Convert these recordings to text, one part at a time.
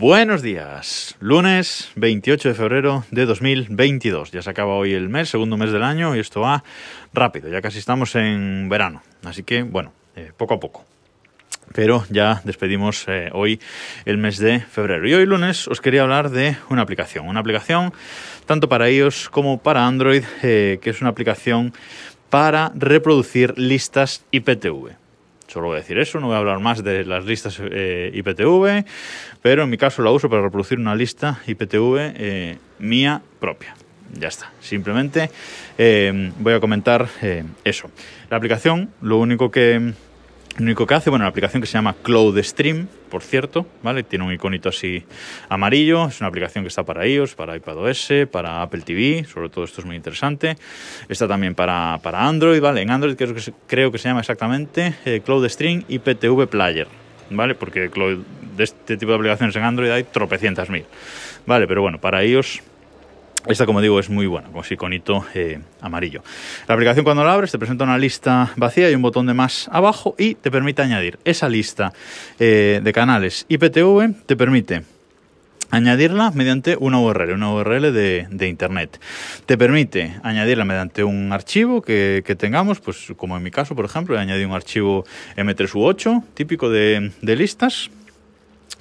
Buenos días, lunes 28 de febrero de 2022. Ya se acaba hoy el mes, segundo mes del año, y esto va rápido, ya casi estamos en verano. Así que, bueno, eh, poco a poco. Pero ya despedimos eh, hoy el mes de febrero. Y hoy lunes os quería hablar de una aplicación. Una aplicación tanto para iOS como para Android, eh, que es una aplicación para reproducir listas IPTV. Solo voy a decir eso, no voy a hablar más de las listas eh, IPTV, pero en mi caso la uso para reproducir una lista IPTV eh, mía propia. Ya está, simplemente eh, voy a comentar eso. La aplicación, lo único que lo único que hace, bueno, la aplicación que se llama Cloud Stream, por cierto, ¿vale? Tiene un iconito así amarillo, es una aplicación que está para iOS, para iPadOS, para Apple TV, sobre todo esto es muy interesante. Está también para, para Android, ¿vale? En Android creo que se, llama exactamente eh, Cloud Stream IPTV Player, ¿vale? Porque de este tipo de aplicaciones en Android hay tropecientas mil, ¿vale? Pero bueno, para iOS esta, como digo, es muy buena, con ese iconito eh, amarillo. La aplicación cuando la abres te presenta una lista vacía y un botón de más abajo y te permite añadir esa lista eh, de canales IPTV, te permite añadirla mediante una URL, una URL de, Internet. Te permite añadirla mediante un archivo que, tengamos, pues como en mi caso, por ejemplo, he añadido un archivo M3U8 típico de listas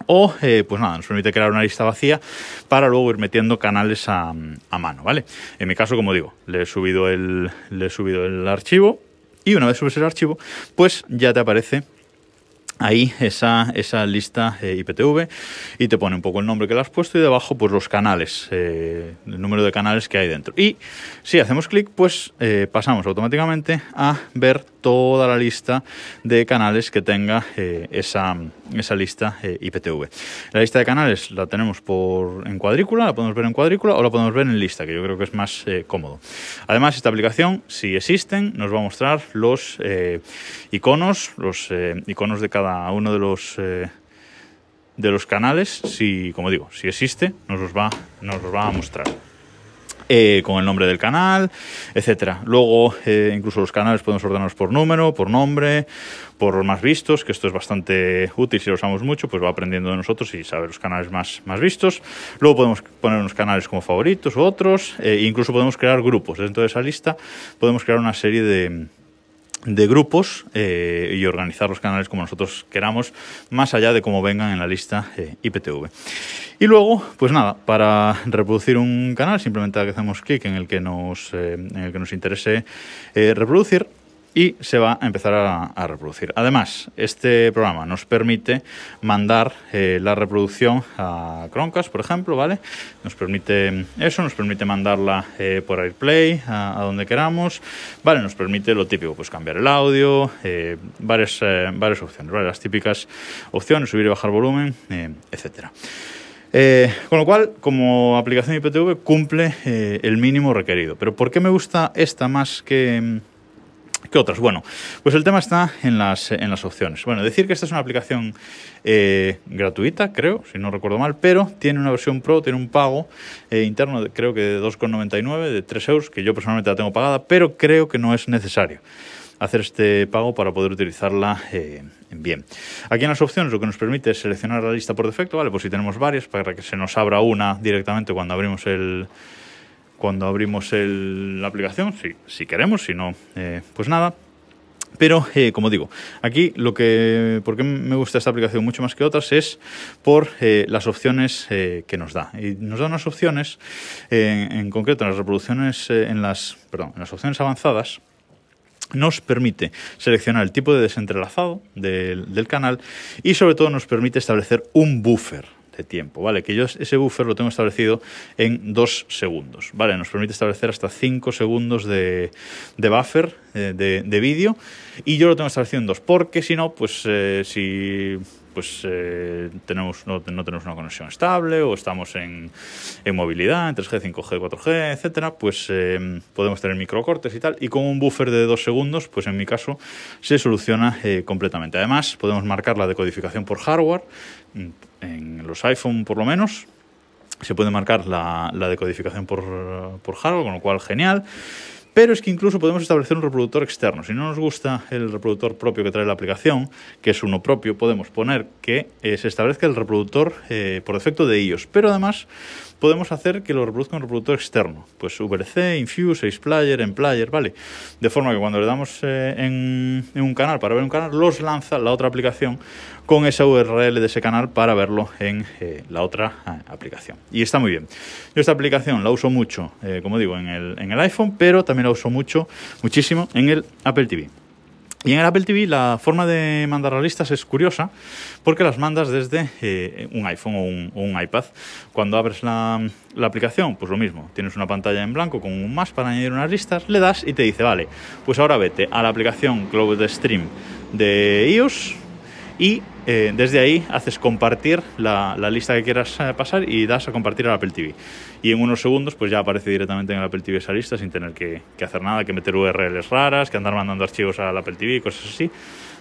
o, eh, pues nada, nos permite crear una lista vacía para luego ir metiendo canales a, mano, ¿vale? En mi caso, como digo, le he subido el, le he subido el archivo y una vez subes el archivo, pues ya te aparece ahí esa, esa lista eh, IPTV y te pone un poco el nombre que le has puesto y debajo pues los canales, eh, el número de canales que hay dentro. Y si hacemos clic pues eh, pasamos automáticamente a ver toda la lista de canales que tenga eh, esa, esa, lista eh, IPTV. La lista de canales la tenemos por, en cuadrícula, la podemos ver en cuadrícula o la podemos ver en lista, que yo creo que es más eh, cómodo. Además, esta aplicación, si existen, nos va a mostrar los iconos, los iconos de cada uno de los de los canales, si, como digo, si existe, nos los va, nos los va a mostrar eh, con el nombre del canal, etcétera. Luego, eh, incluso los canales podemos ordenarlos por número, por nombre, por los más vistos, que esto es bastante útil si lo usamos mucho, pues va aprendiendo de nosotros y sabe los canales más, más vistos. Luego podemos poner unos canales como favoritos u otros, eh, incluso podemos crear grupos. Dentro de esa lista podemos crear una serie de de grupos eh, y organizar los canales como nosotros queramos, más allá de cómo vengan en la lista IPTV. Y luego, pues nada, para reproducir un canal, simplemente hacemos clic en el que nos, eh, en el que nos interese eh, reproducir y se va a empezar a, reproducir. Además, este programa nos permite mandar eh, la reproducción a Chromecast, por ejemplo, ¿vale? Nos permite eso, nos permite mandarla por AirPlay a, donde queramos, ¿vale? Nos permite lo típico, pues cambiar el audio, varias, varias opciones, ¿vale? Las típicas opciones, subir y bajar volumen, etcétera. Eh, con lo cual, como aplicación IPTV, cumple eh, el mínimo requerido. Pero ¿por qué me gusta esta más que ¿Qué otras? Bueno, pues el tema está en las, en las opciones. Bueno, decir que esta es una aplicación eh, gratuita, creo, si no recuerdo mal, pero tiene una versión Pro, tiene un pago interno, de, creo que de 2,99, de 3 euros, que yo personalmente la tengo pagada, pero creo que no es necesario hacer este pago para poder utilizarla eh, bien. Aquí en las opciones lo que nos permite es seleccionar la lista por defecto, ¿vale? Pues si tenemos varias, para que se nos abra una directamente cuando abrimos el cuando abrimos el, la aplicación, si, si queremos, si no, eh, pues nada. Pero, eh, como digo, aquí lo que, por qué me gusta esta aplicación mucho más que otras es por las opciones que nos da. Y nos da unas opciones, eh, en concreto en las reproducciones, en las, perdón, en las opciones avanzadas, nos permite seleccionar el tipo de desentrelazado del, canal y sobre todo nos permite establecer un buffer de tiempo, ¿vale? Que yo ese buffer lo tengo establecido en dos segundos, ¿vale? Nos permite establecer hasta 5 segundos de, de buffer eh, de, de vídeo y yo lo tengo establecido en dos, porque si no, pues eh, si pues eh, tenemos, no, no, tenemos una conexión estable o estamos en, en movilidad, en 3G, 5G, 4G, etcétera, pues eh, podemos tener microcortes y tal. Y con un buffer de dos segundos, pues en mi caso se soluciona eh, completamente. Además, podemos marcar la decodificación por hardware, en los iPhone por lo menos. Se puede marcar la, la decodificación por, por hardware, con lo cual genial pero es que incluso podemos establecer un reproductor externo. Si no nos gusta el reproductor propio que trae la aplicación, que es uno propio, podemos poner que eh, se establezca el reproductor eh, por defecto de iOS, pero además podemos hacer que lo reproduzca un reproductor externo, pues VRC, Infuse, Player, en Player, ¿vale? De forma que cuando le damos eh, en, un canal para ver un canal, los lanza la otra aplicación con esa URL de ese canal para verlo en eh, la otra eh, aplicación. Y está muy bien. Yo esta aplicación la uso mucho, como digo, en el, en el iPhone, pero también la uso mucho, muchísimo en el Apple TV. Y en el Apple TV la forma de mandar las listas es curiosa porque las mandas desde eh, un iPhone o un, iPad. Cuando abres la, la, aplicación, pues lo mismo, tienes una pantalla en blanco con un más para añadir unas listas, le das y te dice, vale, pues ahora vete a la aplicación Cloud Stream de iOS y eh, desde ahí haces compartir la, lista que quieras eh, pasar y das a compartir al Apple TV. Y en unos segundos pues ya aparece directamente en el Apple TV esa lista sin tener que, hacer nada, que meter URLs raras, que andar mandando archivos al Apple TV, cosas así.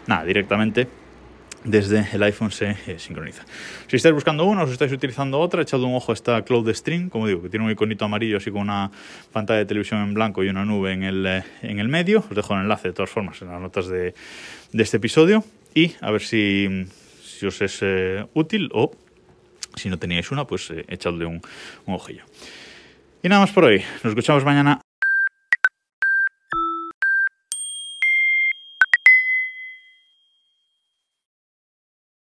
Nada, directamente desde el iPhone se eh, sincroniza. Si estáis buscando una o si estáis utilizando otra, echad un ojo a esta Cloud Stream, como digo, que tiene un iconito amarillo así con una pantalla de televisión en blanco y una nube en el, en el medio. Os dejo el enlace de todas formas en las notas de, de este episodio y a ver si, os es eh, útil o si no teníais una, pues eh, echadle un ojillo. Y nada más por hoy. Nos escuchamos mañana.